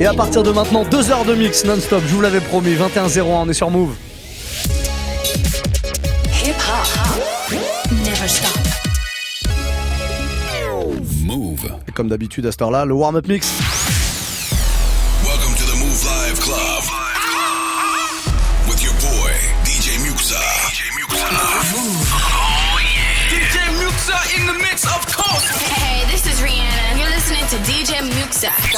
Et à partir de maintenant, 2 heures de mix non-stop, je vous l'avais promis, 21-01, on est sur Move. Hip hop. Never stop. Move. Et comme d'habitude à cette heure-là, le warm-up mix.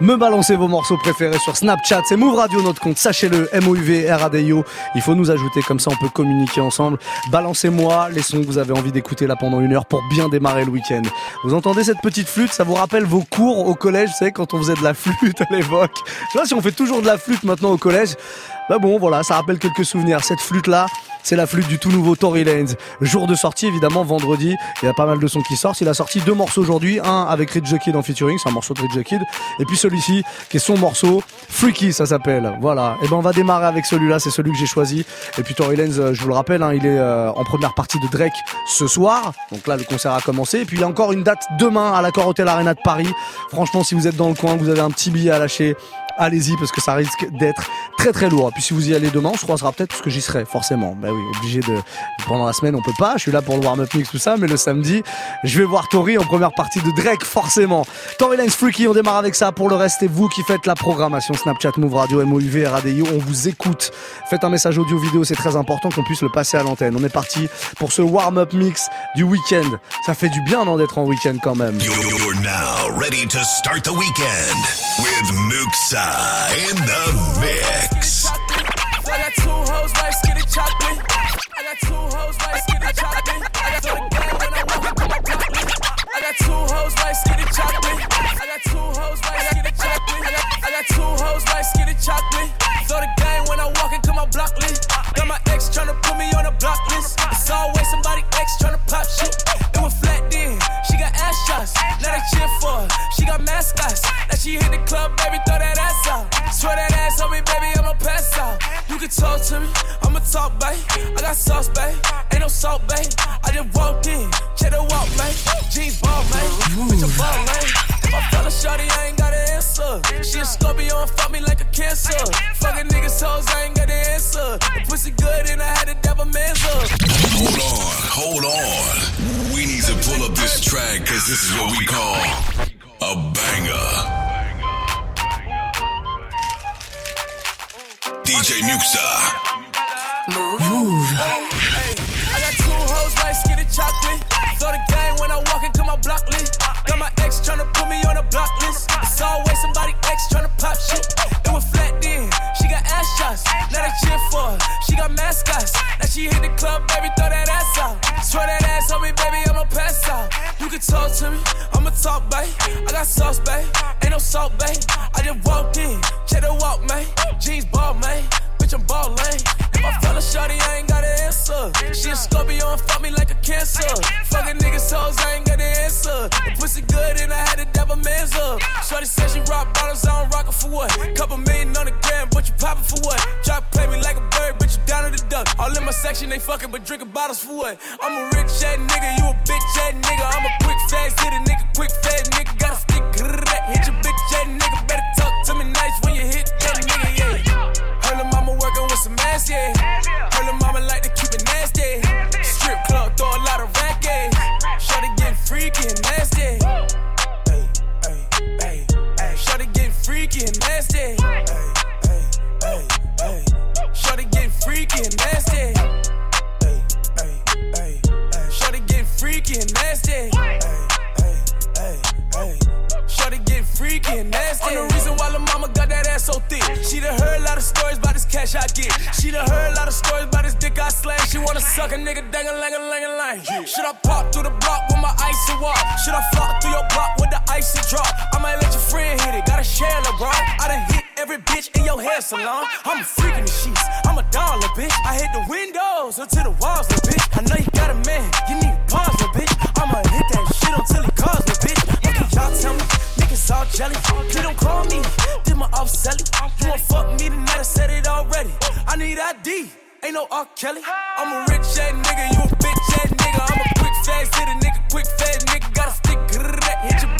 me balancer vos morceaux préférés sur Snapchat, c'est Move Radio notre compte, sachez-le, M-O-U-V, R-A-D-I-O, il faut nous ajouter, comme ça on peut communiquer ensemble. Balancez-moi les sons que vous avez envie d'écouter là pendant une heure pour bien démarrer le week-end. Vous entendez cette petite flûte, ça vous rappelle vos cours au collège, vous savez, quand on faisait de la flûte à l'époque. Je sais pas si on fait toujours de la flûte maintenant au collège. Bah bon, voilà, ça rappelle quelques souvenirs. Cette flûte-là, c'est la flûte du tout nouveau Tory Lanez. Jour de sortie, évidemment, vendredi. Il y a pas mal de sons qui sortent. Il a sorti deux morceaux aujourd'hui. Un avec Rich Kid en featuring, c'est un morceau de Rich Kid. Et puis celui-ci, qui est son morceau, Freaky, ça s'appelle. Voilà. Et ben, on va démarrer avec celui-là. C'est celui que j'ai choisi. Et puis Tory Lanez, euh, je vous le rappelle, hein, il est euh, en première partie de Drake ce soir. Donc là, le concert a commencé. Et puis il y a encore une date demain à l'Accor Hotel Arena de Paris. Franchement, si vous êtes dans le coin, vous avez un petit billet à lâcher, allez-y parce que ça risque d'être très très lourd. Et puis si vous y allez demain, on se croisera peut-être parce que j'y serai forcément. Bah oui, obligé de pendant la semaine on peut pas. Je suis là pour le warm-up mix tout ça, mais le samedi, je vais voir Tori en première partie de Drake forcément. Tory Lanez Freaky, on démarre avec ça. Pour le reste, c'est vous qui faites la programmation Snapchat, Move Radio, MOUV, RADIO. On vous écoute. Faites un message audio vidéo, c'est très important qu'on puisse le passer à l'antenne. On est parti pour ce warm-up mix du week-end. Ça fait du bien non d'être en week-end quand même. You're now ready to start the with in the mix. She got mascots. She hit the club, baby, throw that ass out. Swear that ass on me, baby, I'ma pass out. You can talk to me, I'ma talk, babe. I got sauce, babe. Ain't no salt, babe. I just walked in, check the walk, man. Jeans ball, man. Bitch, a ball, man. If I fell a shorty, I ain't got an answer. She a Scorpio and fuck me like a cancer. Fucking niggas hoes, I ain't got an answer. The pussy good and I had to dab a man's up. Hold on, hold on. We need to pull up this track because this is what we call a banger. DJ Muxxa. Mouv'. I got two hoes like skinny chocolate. Throw the game when I walk into my block list. Got my ex tryna put me on a block list. It's always somebody ex tryna pop shit. It was flat then. She got ass shots. Now they cheer for her. She got mascots. Now she hit the club, baby, throw that ass out. Swear that ass on me, baby, I'ma pass out. You can talk to me, I'ma talk, babe. I got sauce, babe. Ain't no salt, babe. I just walked in, check the walk, man. Jeans ball, man. Bitch, I'm ballin'. If I fell a shorty, I ain't got an answer. She a Scorpio and fuck me like a cancer. Fucking niggas hoes, I ain't got an answer. The pussy good and I had to dab a man's up. Shorty said she rock bottles, I don't rock it for what? Couple million on the gram, but you poppin' for what? Try play me like a bird, but you down to the duck. All in my section, they fucking, but drinking bottles for what? I'm a rich ass nigga, you a bitch ass nigga. I'm a quick fast hitter, nigga, quick fast nigga. Got a stick, hit your bitch ass nigga. Better talk cash I get. She done heard a lot of stories about this dick I slang. She wanna suck a nigga dang a lang a lang a lang. Should I pop through the block with my icy walk? Should I flop through your block with the ice icy drop? I might let your friend hit it, gotta share LeBron. I done hit every bitch in your hair salon. I'm a freak in the sheets, I'm a dollar bitch. I hit the windows until the walls, little bitch. I know you got a man, you need pause, little bitch. I'ma hit that shit until it calls, little bitch. Okay, y'all tell me, niggas all jelly. Please don't call me, did my off selling. You won't fuck me tonight, I said it already. I need ID. Ain't no R. Kelly. I'm a rich ass nigga, you a bitch ass nigga. I'm a quick fast hit a nigga, quick fast nigga. Gotta stick hit your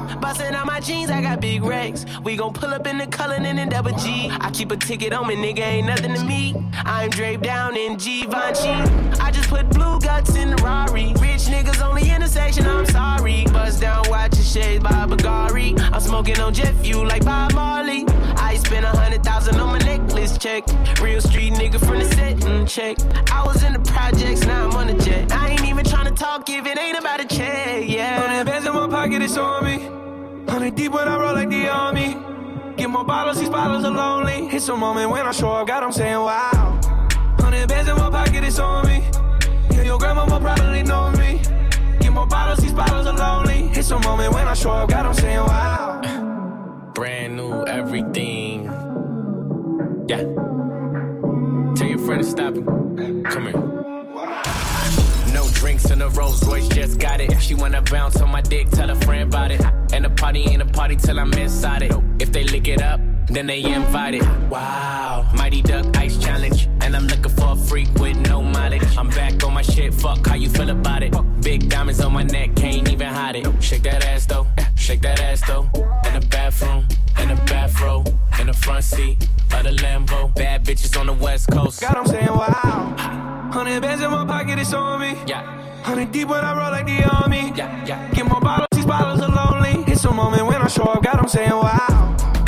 Bustin' out my jeans, I got big racks. We gon' pull up in the Cullinan and double G. I keep a ticket on me, nigga, ain't nothing to me. I'm draped down in Givenchy. I just put blue guts in the Rari. Rich niggas only intersection, I'm sorry. Bust down, watch your shades by Bagari. I'm smoking on jet fuel like Bob Marley. I spent a hundred thousand on my necklace check. Real street nigga from the setting check. I was in the projects, now I'm on the jet. I ain't even tryna talk if it ain't about a check, yeah. Hundred bands in my pocket, it's on me. Hundred deep when I roll like the army. Get more bottles, these bottles are lonely. It's a moment when I show up, God, I'm saying wow. Hundred bands in my pocket, it's on me. Yeah, your grandma will probably know me. Get more bottles, these bottles are lonely. It's a moment when I show up, God, I'm saying wow. brand new everything. Yeah. Tell your friend to stop it. Come here. No drinks in the Rolls Royce, just got it. She wanna bounce on my dick, tell a friend about it. And the party ain't a party till I'm inside it. If they lick it up, then they invited. Wow. Mighty Duck Ice Challenge. And I'm looking for a freak with no mileage. I'm back on my shit, fuck how you feel about it. Big diamonds on my neck, can't even hide it. Shake that ass though, shake that ass though. In the bathroom, in the bathroom, in the front seat of the Lambo. Bad bitches on the west coast. God, I'm saying wow. Hundred bands in my pocket, it's on me. Yeah, Hundred deep when I roll like the army. yeah, yeah. Get more bottles, these bottles are lonely. It's a moment when I show up, God, I'm saying wow.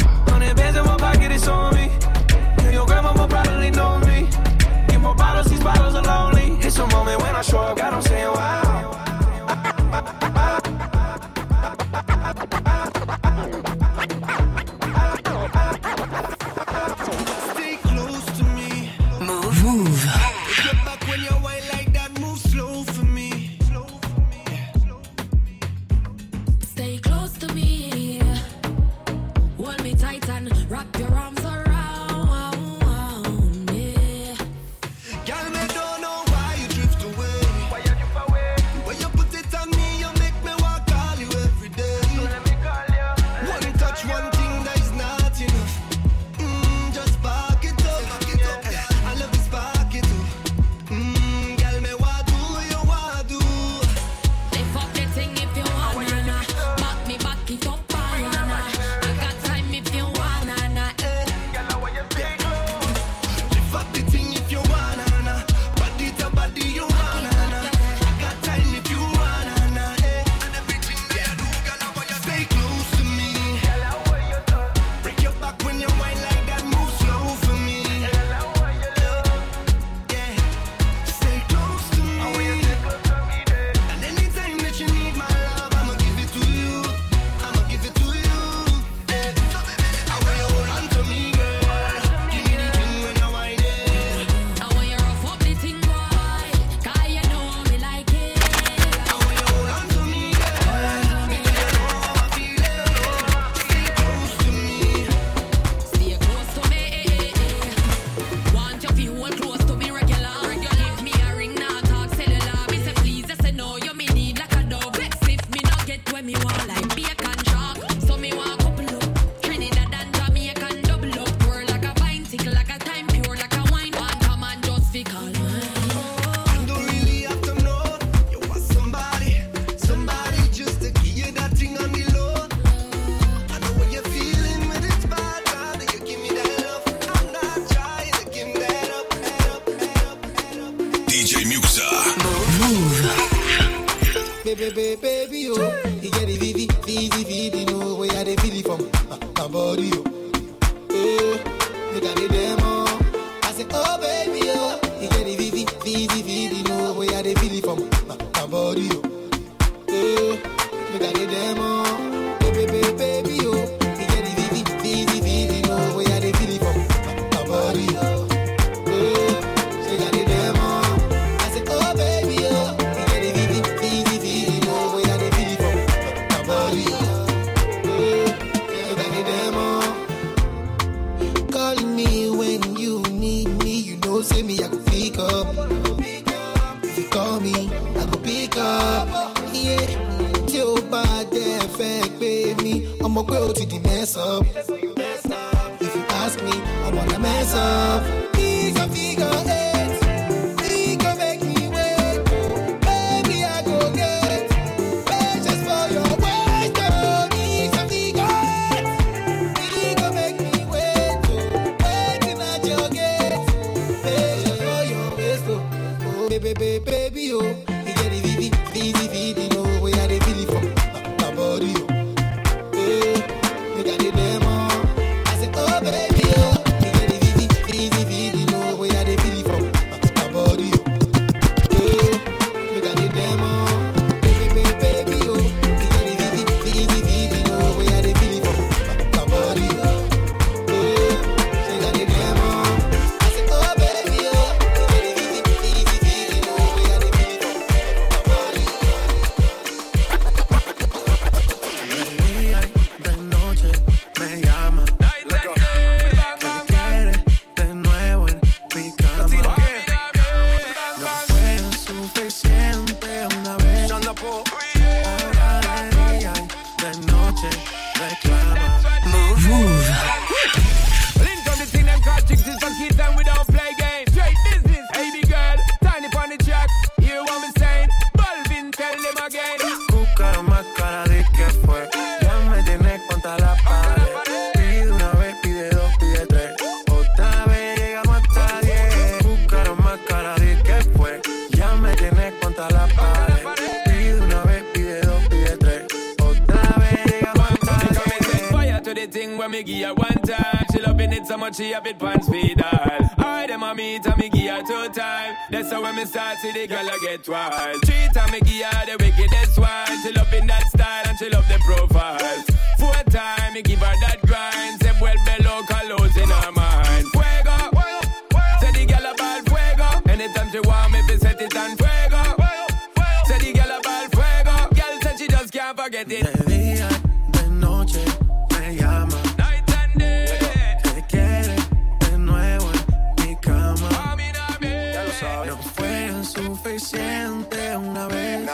Pero fue suficiente una vez.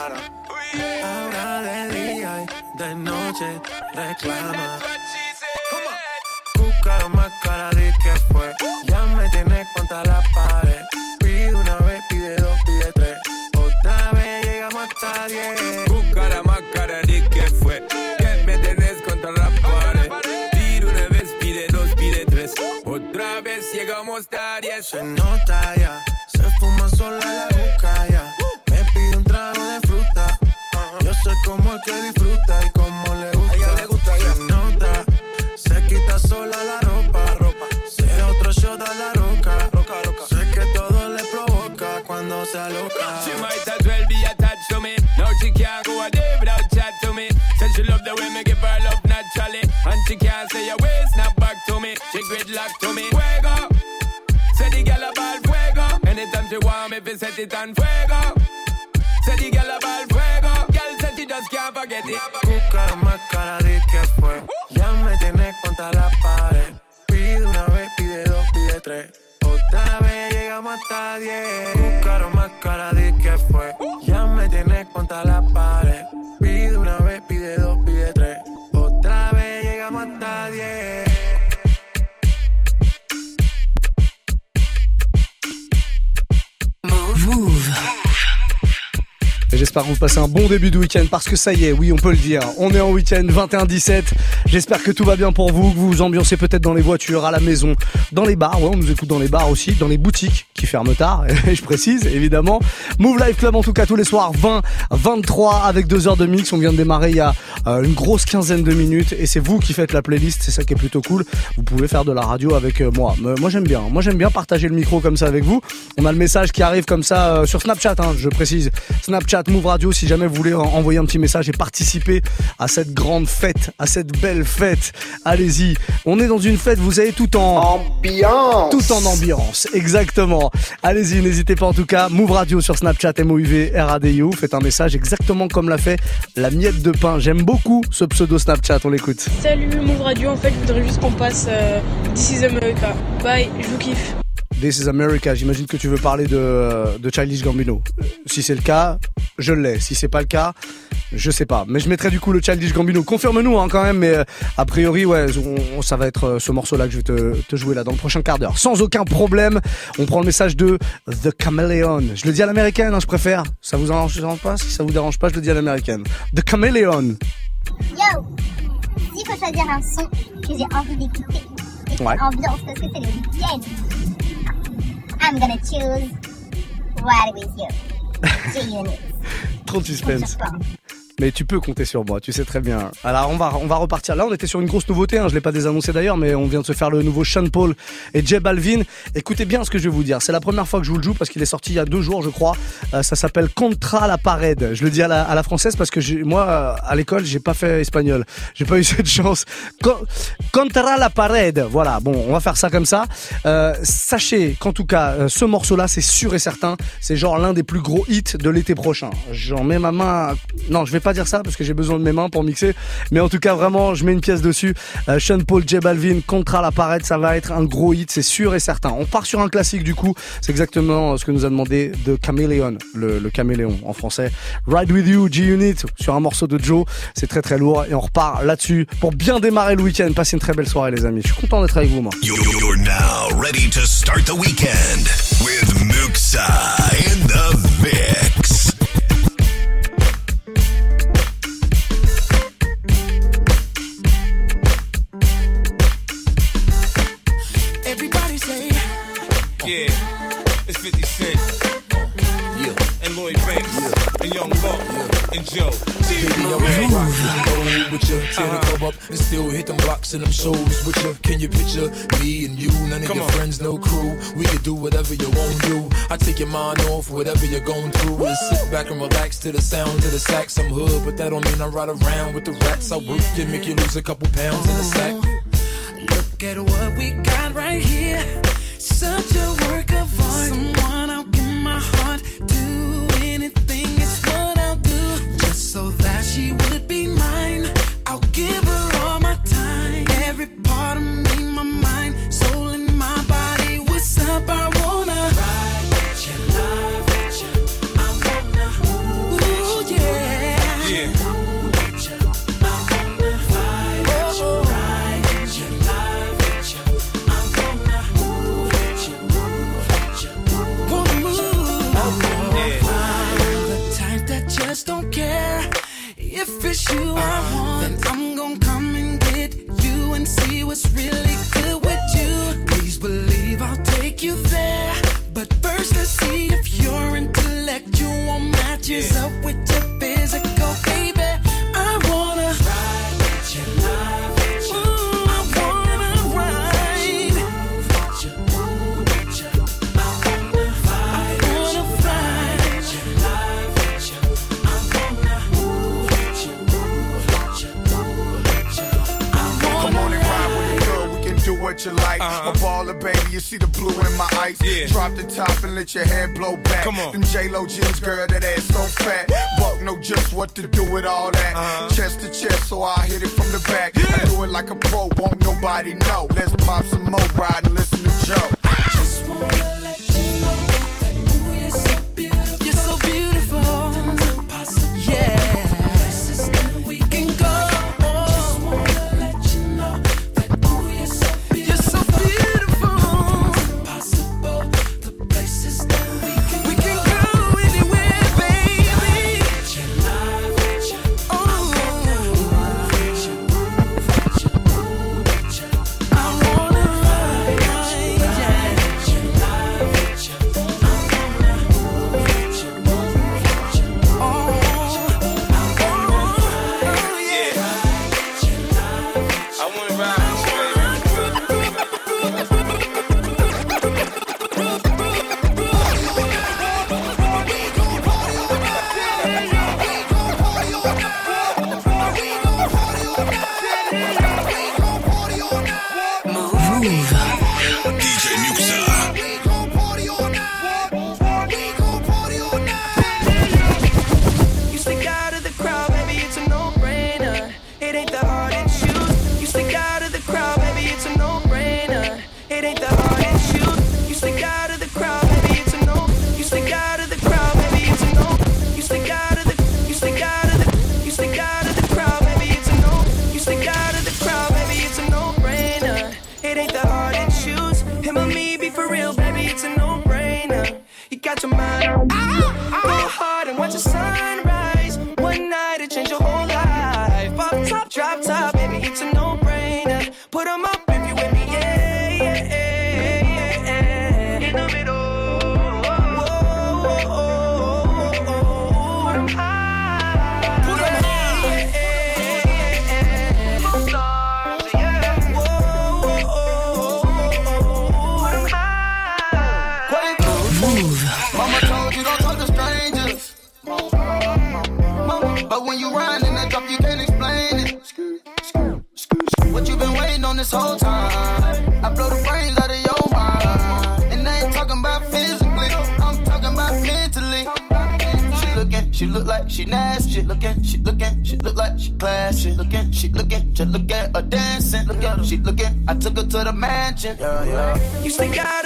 Ahora de día y de noche reclama. Busca más cara de que fue. Ya me tienes contra la pared. Pide una vez, pide dos, pide tres. Otra vez llegamos hasta diez. Más cara de que fue. Ya me tenés contra la pared. Pide una vez, pide dos, pide tres. Otra vez llegamos hasta diez. Se nota ya Set it on fuego. J'espère que vous passez un bon début de week-end parce que ça y est, oui, on peut le dire. On est en week-end 21-17. J'espère que tout va bien pour vous, que vous vous ambiancez peut-être dans les voitures, à la maison, dans les bars. Ouais, on nous écoute dans les bars aussi, dans les boutiques qui ferment tard, je précise, évidemment. Move Life Club en tout cas tous les soirs 20, 23 avec deux heures de mix. On vient de démarrer il y a euh, une grosse quinzaine de minutes et c'est vous qui faites la playlist. C'est ça qui est plutôt cool. Vous pouvez faire de la radio avec euh, moi. Moi j'aime bien. Moi j'aime bien partager le micro comme ça avec vous. On a le message qui arrive comme ça euh, sur Snapchat, hein, je précise. Snapchat, Move Radio, si jamais vous voulez en- envoyer un petit message et participer à cette grande fête, à cette belle fête. Allez-y. On est dans une fête, vous savez, tout en ambiance. Tout en ambiance, exactement. Allez-y, n'hésitez pas en tout cas. Move Radio sur Snapchat, MOUV, RADIO. Faites un message exactement comme l'a fait la miette de pain. J'aime beaucoup ce pseudo Snapchat, on l'écoute. Salut Move Radio, en fait je voudrais juste qu'on passe euh, This is America. Bye, je vous kiffe. This is America. J'imagine que tu veux parler de, de Childish Gambino. Si c'est le cas, je l'ai. Si c'est pas le cas, je sais pas. Mais je mettrai du coup le Childish Gambino. Confirme-nous hein, quand même. Mais euh, a priori, ouais, on- ça va être euh, ce morceau-là que je vais te, te jouer là dans le prochain quart d'heure. Sans aucun problème. On prend le message de The Chameleon. Je le dis à l'américaine, hein, je préfère. Ça vous arrange pas? Si ça vous dérange pas, je le dis à l'américaine. The Chameleon. Yo, s'il faut choisir un son que j'ai envie d'écouter, et Ouais. ambiance parce que c'est le week-end, I'm gonna choose Ride With You. G-Unit. Trop de suspense. Mais tu peux compter sur moi, tu sais très bien. Alors on va repartir. Là on était sur une grosse nouveauté, hein, je l'ai pas désannoncé d'ailleurs, mais on vient de se faire le nouveau Sean Paul et J Balvin. Écoutez bien ce que je vais vous dire. C'est la première fois que je vous le joue parce qu'il est sorti il y a deux jours je crois. Euh, ça s'appelle Contra la Pared. Je le dis à la, française parce que moi à l'école j'ai pas fait espagnol. J'ai pas eu cette chance. Co- Contra la Pared. Voilà. Bon on va faire ça comme ça. Euh, sachez qu'en tout cas euh, ce morceau là c'est sûr et certain. C'est genre l'un des plus gros hits de l'été prochain. J'en mets ma main. Non je vais pas dire ça parce que j'ai besoin de mes mains pour mixer. Mais en tout cas, vraiment, je mets une pièce dessus. Euh, Sean Paul, J Balvin, Contra la Parade, ça va être un gros hit, c'est sûr et certain. On part sur un classique du coup. C'est exactement ce que nous a demandé de Chameleon, le, le caméléon en français. Ride with you, G-Unit, sur un morceau de Joe. C'est très très lourd et on repart là-dessus pour bien démarrer le week-end. Passez une très belle soirée, les amis. Je suis content d'être avec vous, moi. You're now ready to start the weekend with Muxa in the mix. And Joe. Baby, I was roll with you, tear the club up and still hit them blocks and them shows with you. Can you picture me and you? None of Come your on. friends, no crew. We could do whatever you want to do. I take your mind off whatever you're going through and sit back and relax to the sound of the sax. I'm hood, but that don't mean I ride around with the rats. I work you, make you lose a couple pounds in a sack. look at what we got right here. Such a work of art. Someone I'll give my heart. Do she would be mine. I'll give her all my time. Every part of me, you I want, then I'm gonna come and get you and see what's really good with you. Please believe I'll take you there. But first, let's see if your intellectual matches up You see the blue in my eyes. Yeah. Drop the top and let your hair blow back. Come on. Them J-Lo jeans, girl, that ass so fat. Buck know just what to do with all that. Uh-huh. Chest to chest, so I hit it from the back. I do it like a pro, won't nobody know. Let's pop some more, ride and listen to Joe. Mansion. Yeah, yeah. You stick out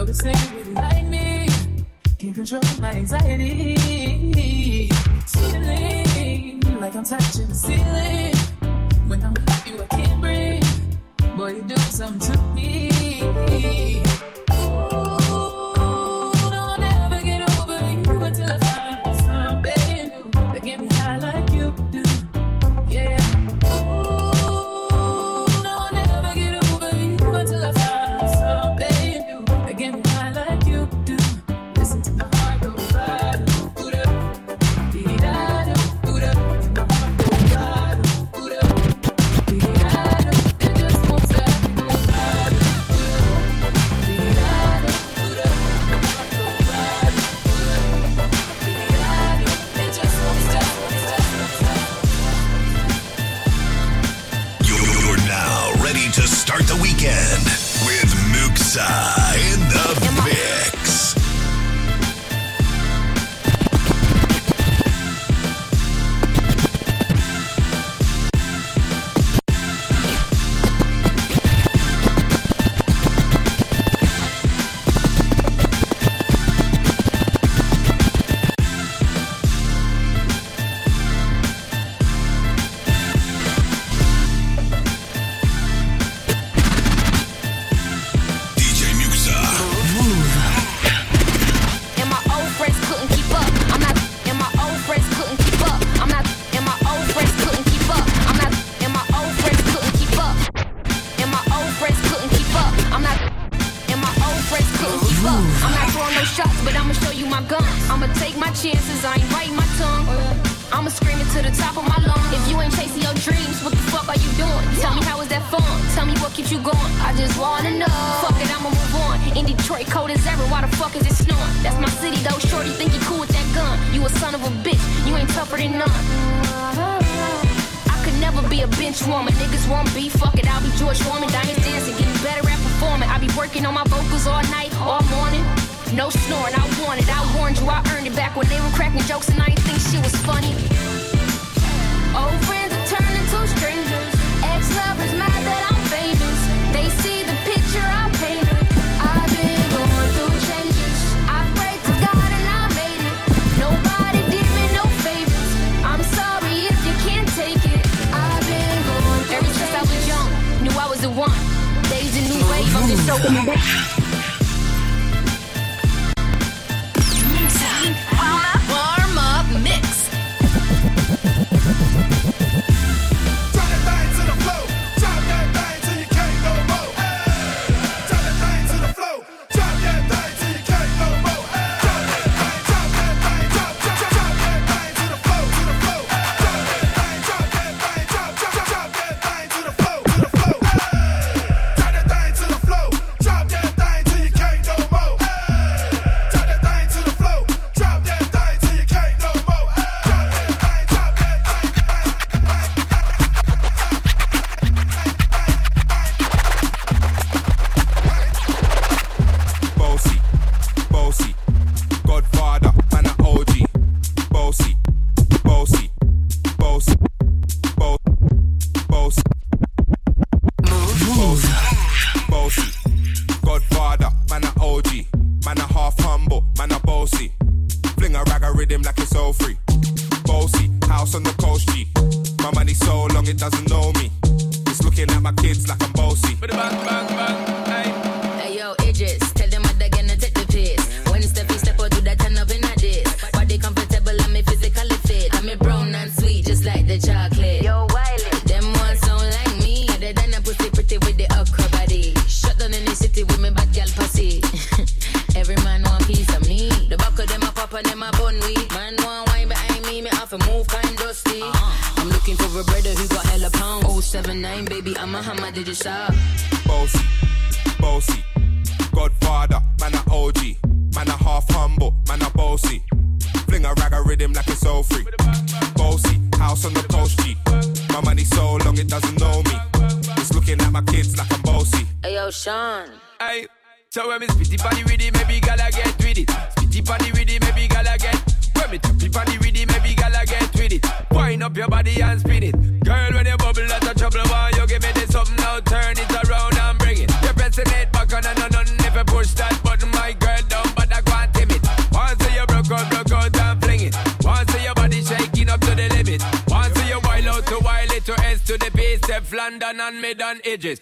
Noticing you really like me. Can't control my anxiety. Feeling like I'm touching the ceiling. When I'm with you, I can't breathe. Boy, you do something to me. I'ma scream it to the top of my lungs. If you ain't chasing your dreams, what the fuck are you doing? Tell me how is that fun? Tell me what keeps you going. I just wanna know. Fuck it, I'ma move on. In Detroit, cold as ever. Why the fuck is it snowing? That's my city though. Shorty think you cool with that gun. You a son of a bitch. You ain't tougher than none. I could never be a bench woman. Niggas want beef. Fuck it, I'll be George Foreman. Diamonds dancing, getting better at performing. I be working on my vocals all night, all morning. No snoring, I want it. I warned you, I earned it back when they were cracking jokes and I didn't think she was funny. Old friends are turning to strangers. Ex lovers mad that I'm famous. They see the picture I painted. I've been going through changes. I prayed to God and I made it. Nobody did me no favors. I'm sorry if you can't take it. I've been going through Ever since I was young, knew I was the one. Days a new wave, I'm just so. so long it doesn't know me. It's looking at my kids like I'm bossy. Bang, bang, bang, edges.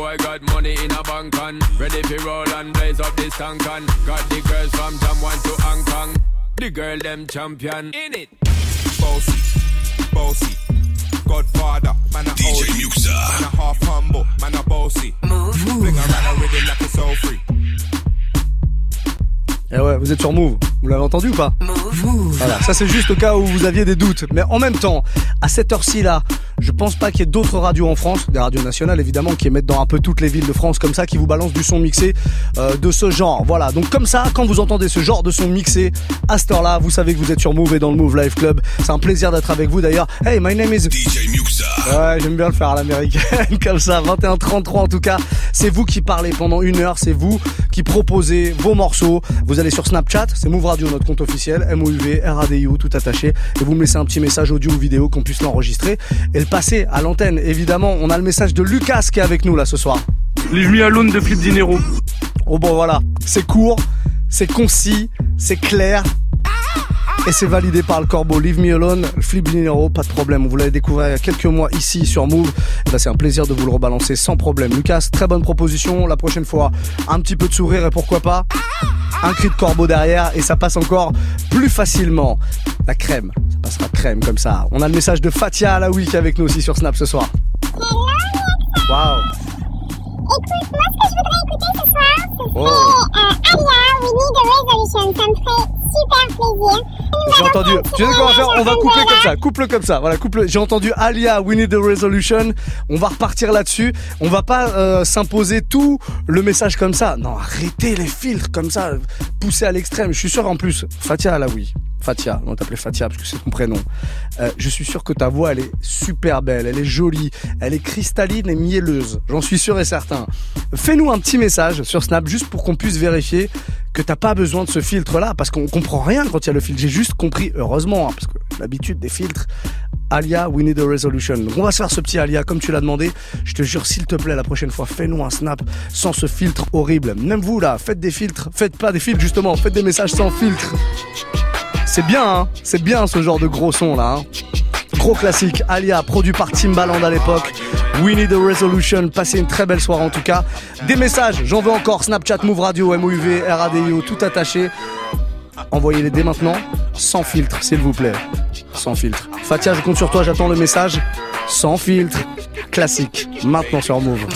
Boy got money in a bank and ready to roll and blaze up this tank and got the girls from Jamwan to Hong Kong. The girl them champion in it. Bossy, bossy. Godfather, man a DJ OG. Muxxa. Man a half humble, man a bossy. Fling a rag a rhythm like it's all free. Eh ouais, vous êtes sur Move. Vous l'avez entendu ou pas Voilà, ça c'est juste au cas où vous aviez des doutes. Mais en même temps, à cette heure-ci là, je pense pas qu'il y ait d'autres radios en France, des radios nationales évidemment, qui émettent dans un peu toutes les villes de France comme ça, qui vous balancent du son mixé euh, de ce genre. Voilà, donc comme ça, quand vous entendez ce genre de son mixé à cette heure-là, vous savez que vous êtes sur Move et dans le Move Live Club. C'est un plaisir d'être avec vous d'ailleurs. Hey, my name is DJ Muxa. Ouais, j'aime bien le faire à l'américaine, comme ça, 21-33 en tout cas. C'est vous qui parlez pendant une heure, c'est vous qui proposez vos morceaux. Vous allez sur Snapchat, c'est Move Radio, notre compte officiel, M-O-U-V, R-A-D-I-O, tout attaché. Et vous me laissez un petit message audio ou vidéo qu'on puisse l'enregistrer et le passer à l'antenne. Évidemment, on a le message de Lucas qui est avec nous là ce soir. Leave me alone de Flip Dinero. Oh bon voilà, c'est court, c'est concis, c'est clair. Et c'est validé par le corbeau. Leave me alone, Flip Dinero, pas de problème. Vous l'avez découvert il y a quelques mois ici sur Move. Et ben, c'est un plaisir de vous le rebalancer sans problème. Lucas, très bonne proposition. La prochaine fois, un petit peu de sourire et pourquoi pas un cri de corbeau derrière et ça passe encore plus facilement. La crème, ça passera crème comme ça. On a le message de Fatia Alaoui qui est avec nous aussi sur Snap ce soir. Waouh. Écoute, moi, ce que je voudrais écouter ce soir, Oh. J'ai entendu. Tu sais ce qu'on va faire? On va coupler comme ça. Couple comme ça. Voilà, couple. J'ai entendu Alia, We Need a Resolution. On va repartir là-dessus. On va pas euh, s'imposer tout le message comme ça. Non, arrêtez les filtres comme ça, poussés à l'extrême. Je suis sûr en plus, Fatia là, oui. Fatia, on t'appelait Fatia parce que c'est ton prénom. Euh, je suis sûr que ta voix, elle est super belle, elle est jolie, elle est cristalline et mielleuse. J'en suis sûr et certain. Fais-nous un petit message sur Snap juste pour qu'on puisse vérifier que t'as pas besoin de ce filtre-là parce qu'on comprend rien quand il y a le filtre. J'ai juste compris, heureusement, hein, parce que l'habitude des filtres. Alia, we need a resolution. Donc on va se faire ce petit Alia comme tu l'as demandé. Je te jure, s'il te plaît, la prochaine fois, fais-nous un snap sans ce filtre horrible. Même vous là, faites des filtres, faites pas des filtres justement, faites des messages sans filtre. C'est bien, hein c'est bien ce genre de gros son là. hein. Gros classique, Alia, produit par Timbaland à l'époque. We need a resolution. Passez une très belle soirée en tout cas. Des messages, j'en veux encore. Snapchat, Move Radio, MOUV, RADIO, tout attaché. Envoyez-les dès maintenant, sans filtre, s'il vous plaît. Sans filtre. Fatia, je compte sur toi, j'attends le message. Sans filtre. Classique. Maintenant sur Move.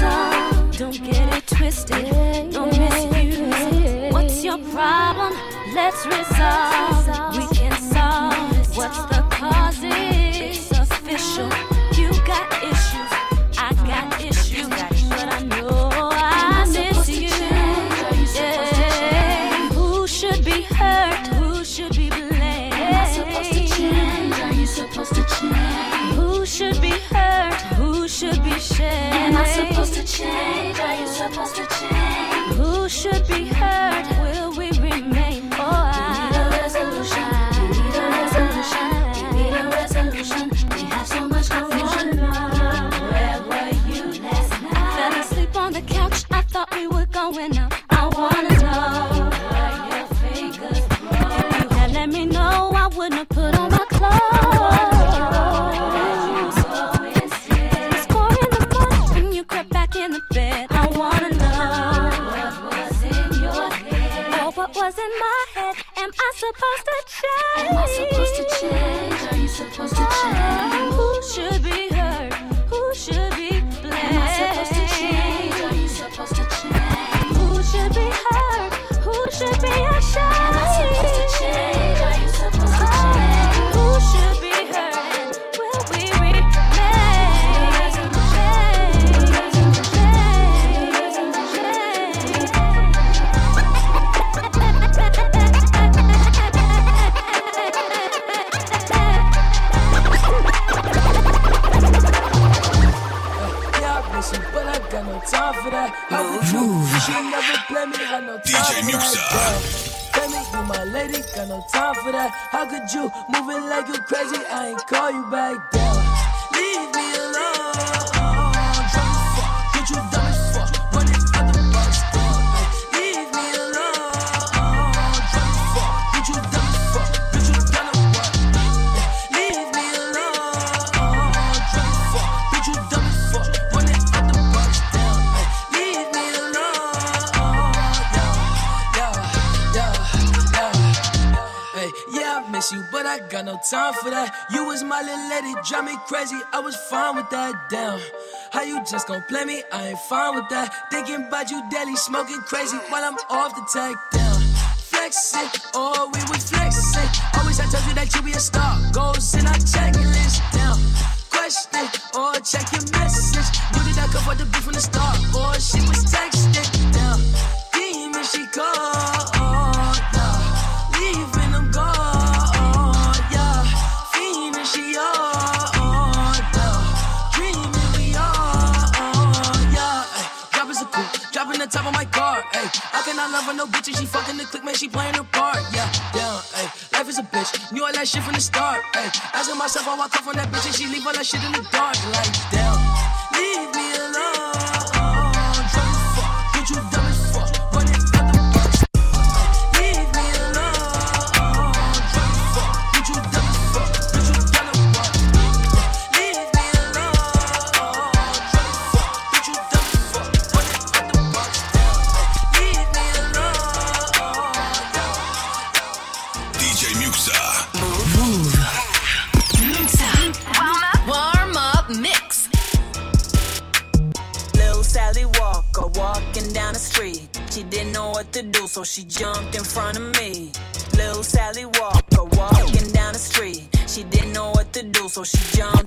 Don't get it twisted, don't misuse it. What's your problem? Let's resolve. We should be shamed? Am I supposed to change? Are you supposed to change? Who should be hurt? Just gon' play me? I ain't fine with that. Thinking about you daily, smoking crazy while I'm off the tag. Down, flexing, oh we was flexing. Always I told you that you be a star. Goals in our checklist. Down, question or check your message. Knew that I could afford the beat from the start, or she was texting. Down, demon she called. How can I love her no bitch and she fucking the click, man, she playing her part, yeah. Down, ay. Life is a bitch, knew all that shit from the start, ay. Asking myself how I come from that bitch and she leave all that shit in the dark, like, damn. Leave me so she jumped in front of me. Little Sally Walker walking down the street. She didn't know what to do, so she jumped.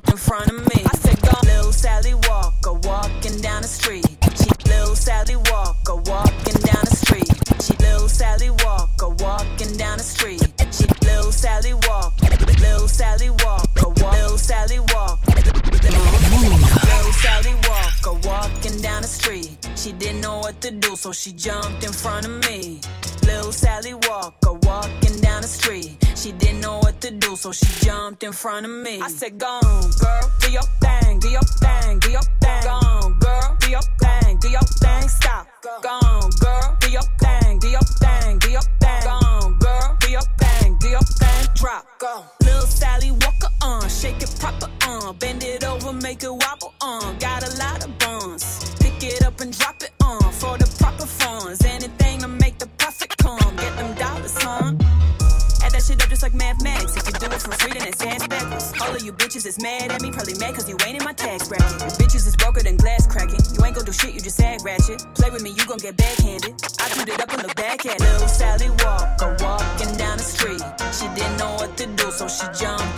do, so she jumped in front of me. Little Sally Walker walking down the street. She didn't know what to do, so she jumped in front of me. I said, Gone, girl, do your thing, do your thing, do your thing. Gone, girl, do your thing, do your thing, stop. Gone, girl, do your thing, do your thing, do your thing. Gone, girl, do your thing, do your thing, drop. Go. Little Sally Walker on, uh, shake it proper on, uh, bend it over, make it wobble on. Uh, got a lot of mathematics. If you do it for free, then it's ass backwards. All of you bitches is mad at me, probably mad cause you ain't in my tax bracket. Your bitches is broker than glass cracking. You ain't gonna do shit, you just sag ratchet. Play with me, you gon' get backhanded. I put it up on the back at Little Sally Walker walking down the street. She didn't know what to do, so she jumped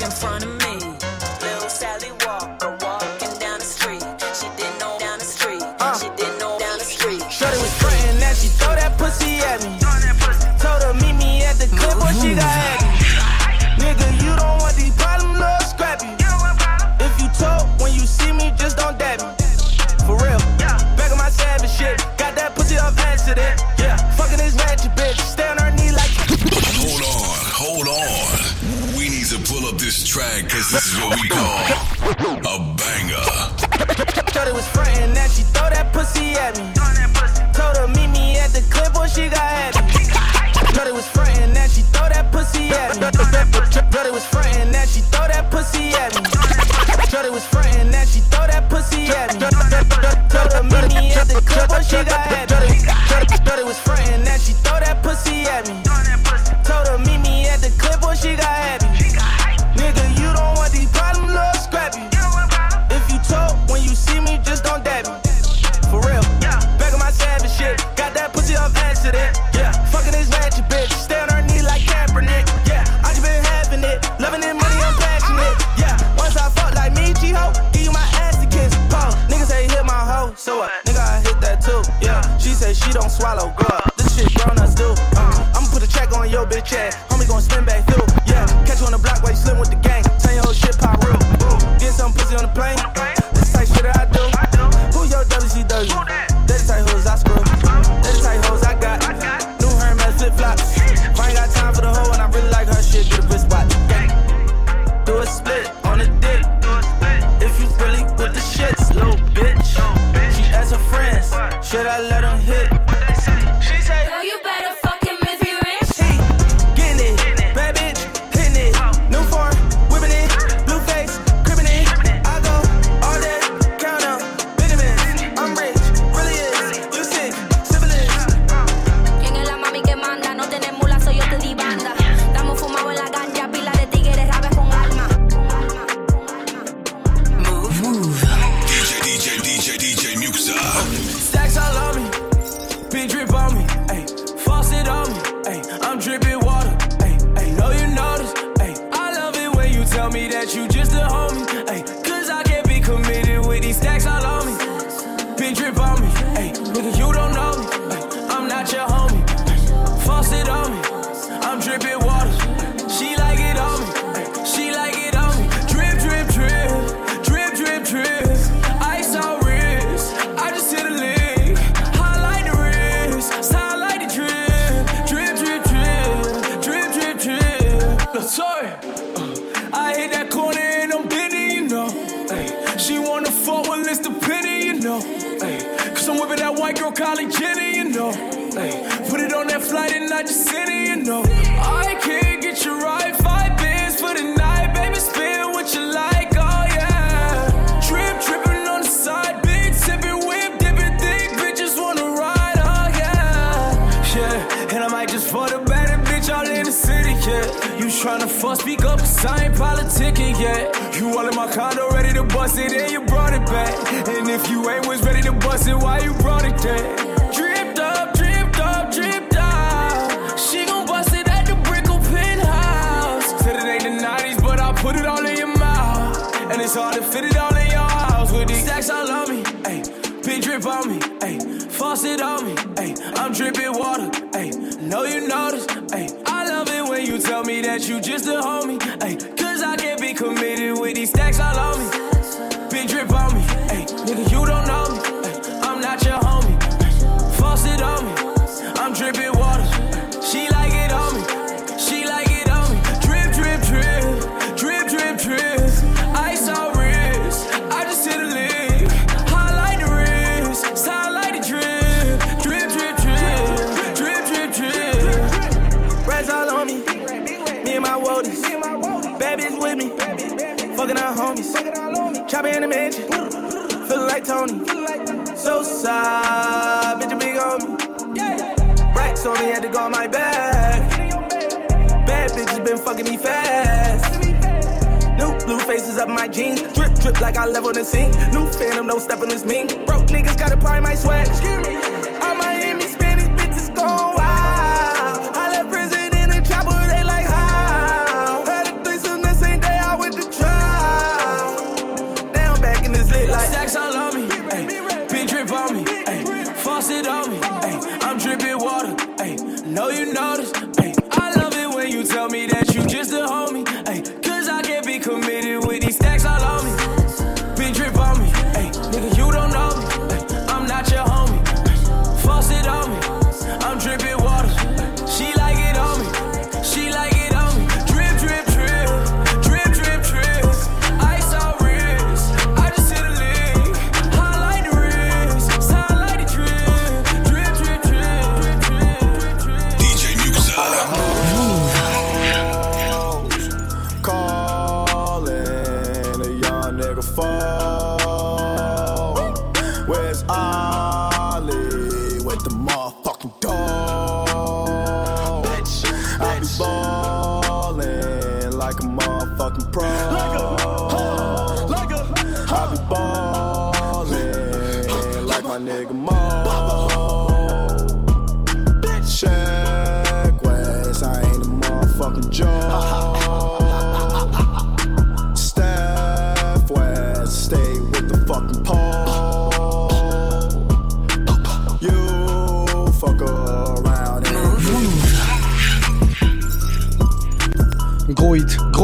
Kylie Jenner, you know. Ay, put it on that flight and not just any, you know. I can't get you right. Five bands for the night, baby. Spin what you like, oh yeah. Trip, tripping on the side, big sipping, whip, dipping, thick bitches wanna ride, oh yeah. Yeah, and I might just for the better, bitch, all in the city, yeah. You tryna fuck, speak up, cause I ain't politicking yet. You all in my condo, ready to bust it, and you brought it back. And if you ain't was ready to bust it, why you brought it back? Dripped up, dripped up, dripped out. She gon' bust it at the Brickell penthouse. Said it ain't the 90s, but I put it all in your mouth. And it's hard to fit it all in your house with these stacks all on me. Ay, big drip on me, ay, faucet on me, ay, I'm dripping water, ay, know you notice, ay, I love it when you tell me that you just a homie, ay, committed with these stacks all on me. Big drip on me, ayy. Nigga, you don't know me, Fucking our homies. Chopper in the mansion. Feeling like Tony. So sad, bitch, you big me. Racks on me, had to go on my back. Bad bitches been fucking me fast. New blue faces up my jeans. Drip, drip like I live on the scene. New phantom, no step on this mean. Broke niggas gotta pry my swag. All Miami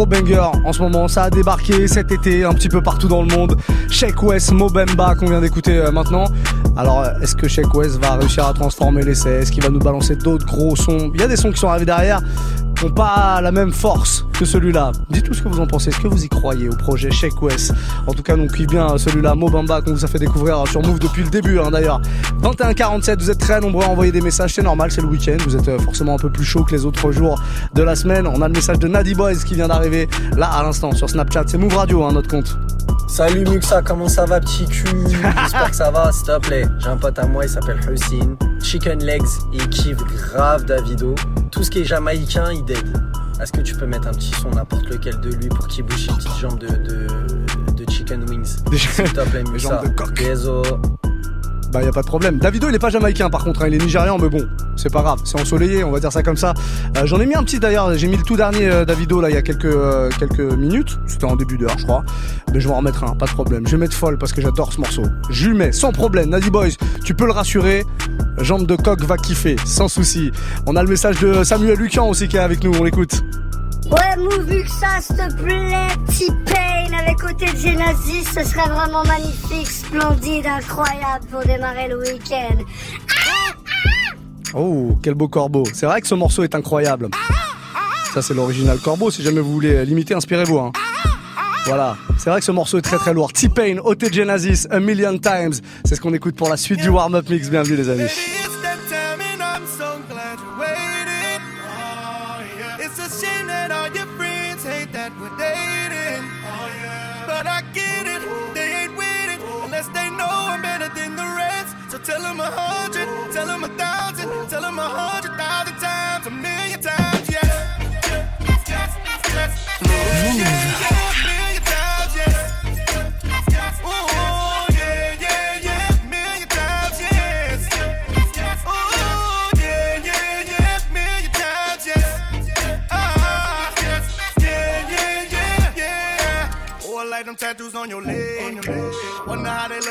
Banger en ce moment, ça a débarqué cet été un petit peu partout dans le monde. Shake West, Mobemba qu'on vient d'écouter euh, maintenant. Alors euh, est-ce que Shake West va réussir à transformer l'essai? Est-ce qu'il va nous balancer d'autres gros sons? Il y a des sons qui sont arrivés derrière n'ont pas la même force que celui-là. Dites-nous ce que vous en pensez. Est-ce que vous y croyez au projet Shake West? En tout cas, nous kiffe bien celui-là, Mobamba, qu'on vous a fait découvrir sur Move depuis le début hein, d'ailleurs. 2147, vous êtes très nombreux à envoyer des messages, c'est normal, c'est le week-end. Vous êtes euh, forcément un peu plus chaud que les autres jours de la semaine. On a le message de Nadi Boys qui vient d'arriver là à l'instant sur Snapchat. C'est Move Radio, hein, notre compte. Salut Muxa, comment ça va petit cul? J'espère que ça va, s'il te plaît. J'ai un pote à moi, il s'appelle Hussein. Chicken Legs, il kiffe grave Davido. Tout ce qui est jamaïcain, il dead. Est-ce que tu peux mettre un petit son, n'importe lequel de lui, pour qu'il bouge ses petites jambes de, de, de chicken wings? S'il te plaît, coq. Désolé. Bah y a pas de problème. Davido il est pas jamaïcain par contre, hein, il est nigérian mais bon, c'est pas grave, c'est ensoleillé, on va dire ça comme ça. Euh, J'en ai mis un petit d'ailleurs, j'ai mis le tout dernier euh, Davido là il y a quelques euh, quelques minutes, c'était en début d'heure je crois. Mais je vais en remettre un, pas de problème. Je vais mettre folle parce que j'adore ce morceau. Je sans problème. Nadi Boys, tu peux le rassurer. Jambe de coq va kiffer, sans souci. On a le message de Samuel Lucan aussi qui est avec nous, on l'écoute. Ouais, move vu que ça, s'il te plaît. T-Pain avec côté de Genesis, ce serait vraiment magnifique, splendide, incroyable pour démarrer le week-end. Oh, quel beau corbeau. C'est vrai que ce morceau est incroyable. Ça, c'est l'original corbeau. Si jamais vous voulez l'imiter, inspirez-vous. hein. Voilà. C'est vrai que ce morceau est très très lourd. T-Pain, OT Genesis, A Million Times. C'est ce qu'on écoute pour la suite du warm-up mix. Bienvenue, les amis. Tell them a hundred, tell them a thousand, tell them a hundred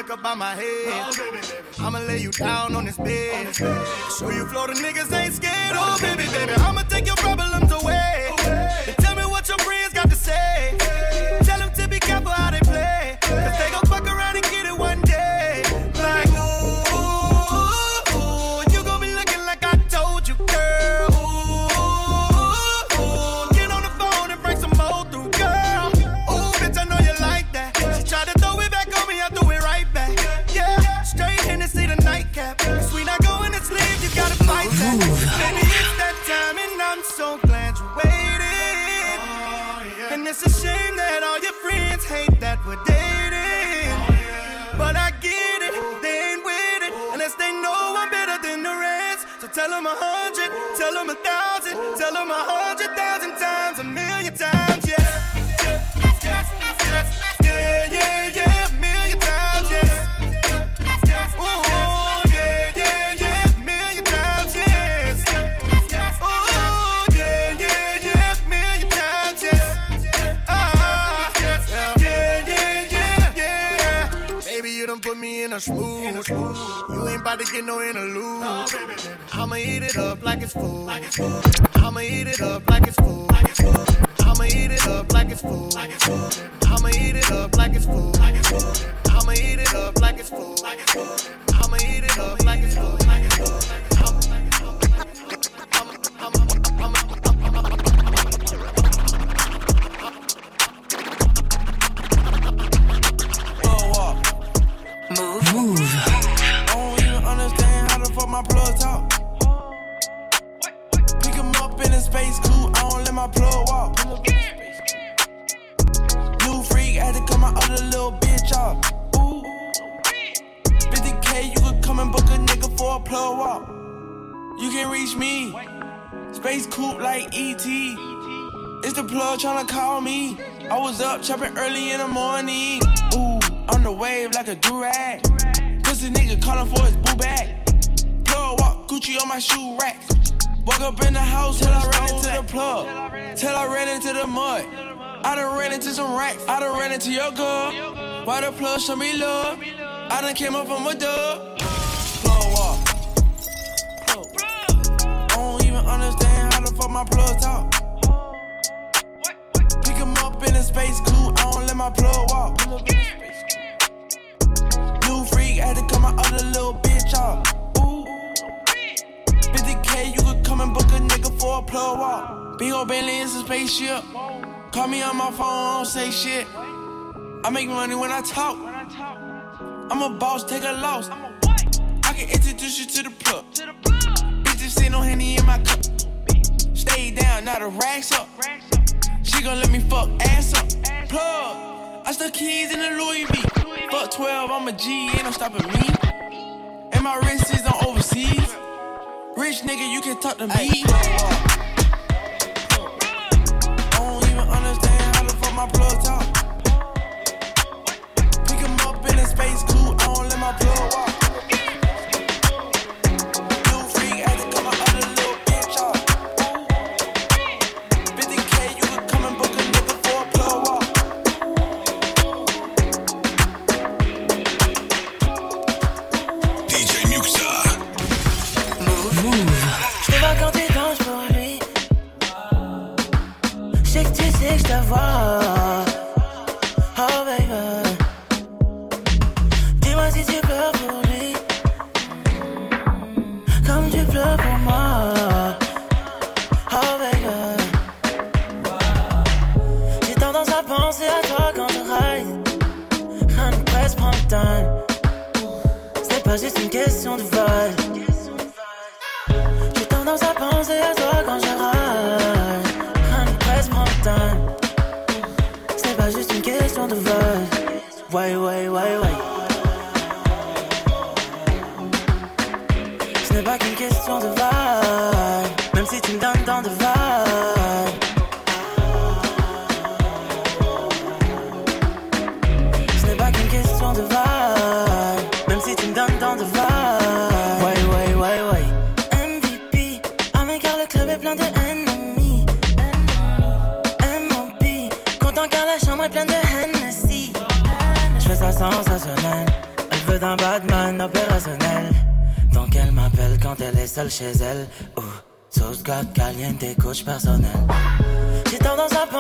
Wonder how they look up by my head. I'ma lay you down on this bed. Show you Florida niggas ain't scared. Oh, baby, baby, I'ma take your I'ma eat it up like it's food. I'ma eat it up like it's food. I'ma eat it up like it's food. I'ma eat it up like it's food. I'ma eat it up like it's food. Move. Move. I don't even understand how the fuck my plug talk. My plug walk. New freak, had to cut my other little bitch off. Ooh. 50k, you could come and book a nigga for a plug walk. You can reach me. Space coupe like ET. It's the plug tryna call me. I was up chopping early in the morning. Ooh, on the wave like a durag. Pussy nigga calling for his boo bag. Plug walk, Gucci on my shoe rack. Woke up in the house till I ran into the plug. Till I ran into the mud. I done ran into some racks. I done ran into your girl. Why the plug show me love? I done came up from a dub. Plug walk. I don't even understand how the fuck my plug talk. Pick him up in a space coupe, I don't let my plug walk. New freak, had to cut my other little bitch off. Come and book a nigga for a plug walk. Big Bentley is a spaceship. Call me on my phone, I don't say shit. I make money when I talk. I'm a boss, take a loss. I can introduce you to the plug. Bitches sit no henny in my cup. Stay down, now the racks up. She gon' let me fuck ass up. Plug. I stuck keys in the Louis V. Fuck 12, I'm a G, ain't no stopping me. And my wrist is on overseas. Rich nigga, you can talk to me. I don't even understand how the fuck my plug talk. Pick him up in a space coupe, I don't let my plug walk.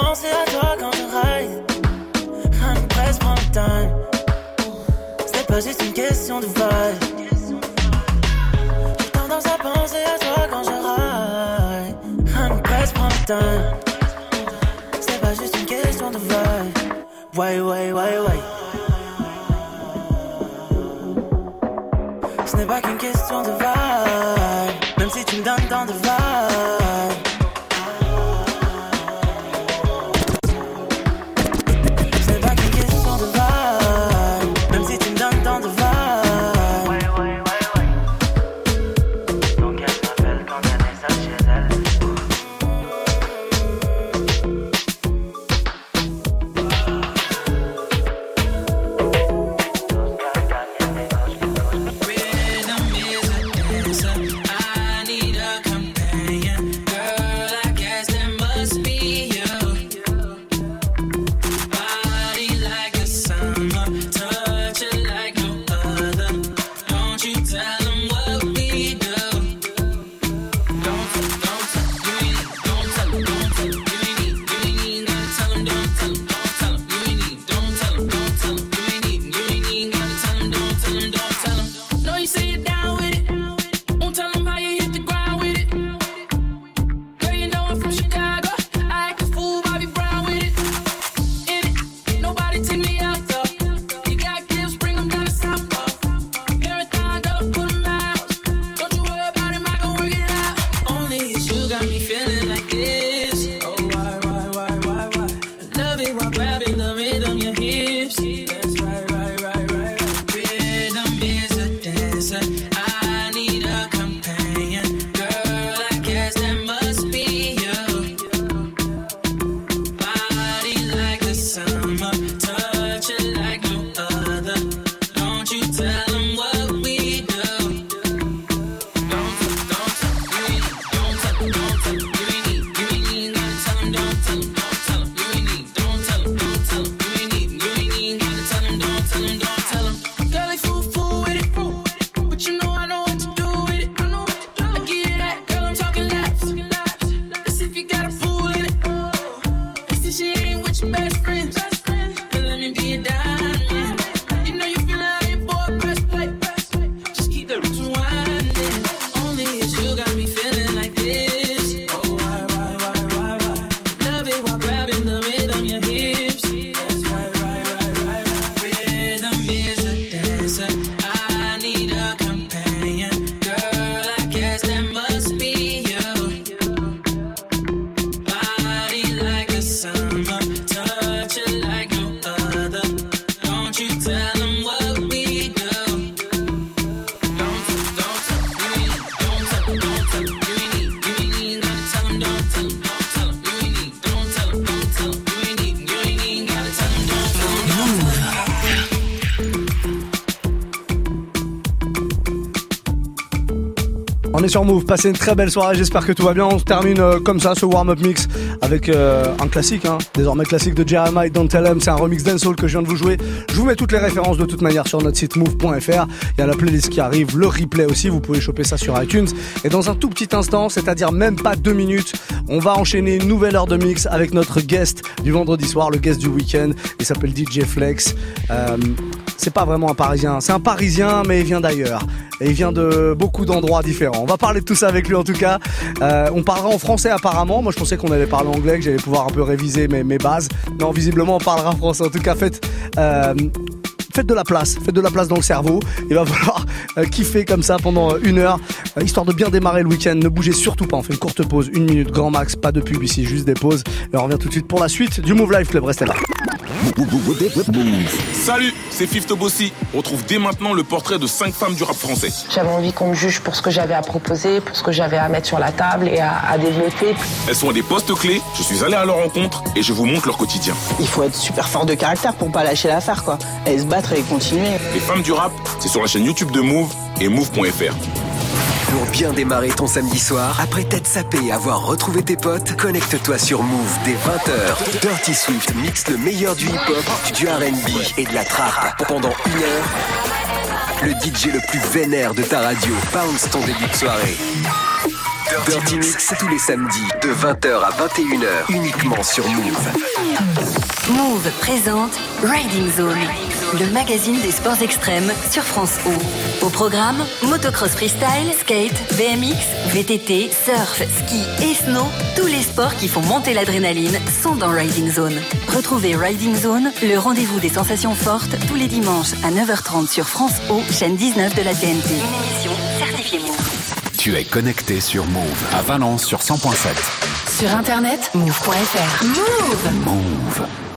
Penser à toi quand je ride. I'm press prends le time. C'est pas juste une question de vibe. J'ai tendance à penser à toi quand je ride. I'm press prends le time. C'est pas juste une question de vibe. Ouais, ouais, ouais, ouais. Ce n'est pas qu'une question de vibe. Même si tu me donnes tant de vibe. Passez une très belle soirée, j'espère que tout va bien. On termine euh, comme ça ce warm-up mix avec euh, un classique, hein, désormais classique de Jeremiah Don't Tell 'em. C'est un remix dancehall que je viens de vous jouer. Je vous mets toutes les références de toute manière sur notre site move.fr. Il y a la playlist qui arrive, le replay aussi, vous pouvez choper ça sur iTunes. Et dans un tout petit instant, c'est-à-dire même pas deux minutes, on va enchaîner une nouvelle heure de mix avec notre guest du vendredi soir, le guest du week-end. Il s'appelle DJ Flex. Euh, c'est pas vraiment un parisien, c'est un parisien mais il vient d'ailleurs. Et il vient de beaucoup d'endroits différents. On va parler de tout ça avec lui en tout cas. Euh, on parlera en français apparemment. Moi je pensais qu'on allait parler anglais, que j'allais pouvoir un peu réviser mes, bases. Non, visiblement on parlera français. En tout cas, faites, euh, faites de la place. Faites de la place dans le cerveau. Il va falloir euh, kiffer comme ça pendant une heure. histoire de bien démarrer le week-end. Ne bougez surtout pas. On fait une courte pause. Une minute grand max. Pas de pub ici, juste des pauses. Et on revient tout de suite pour la suite du Move Life Club. Restez là. Salut, c'est Fifth Bossy. On trouve dès maintenant le portrait de 5 femmes du rap français. J'avais envie qu'on me juge pour ce que j'avais à proposer, pour ce que j'avais à mettre sur la table et à, à développer. Elles sont à des postes clés, je suis allé à leur rencontre et je vous montre leur quotidien. Il faut être super fort de caractère pour pas lâcher l'affaire, quoi. Et se battre et continuer. Les femmes du rap, c'est sur la chaîne YouTube de Move et Move.fr. Pour bien démarrer ton samedi soir, après t'être sapé et avoir retrouvé tes potes, connecte-toi sur Move dès 20h. Dirty Swift mixe le meilleur du hip-hop, du R&B et de la trap pendant une heure. Le DJ le plus vénère de ta radio bounce ton début de soirée. Dirty Mix, tous les samedis de 20h à 21h uniquement sur Move. Move présente Riding Zone, le magazine des sports extrêmes sur France O. Au programme, motocross freestyle, skate, BMX, VTT, surf, ski et snow, tous les sports qui font monter l'adrénaline sont dans Riding Zone. Retrouvez Riding Zone, le rendez-vous des sensations fortes, tous les dimanches à 9h30 sur France O, chaîne 19 de la TNT. Une émission certifiée Move. Tu es connecté sur Move à Valence sur 100.7. Sur internet, move.fr. Move Move.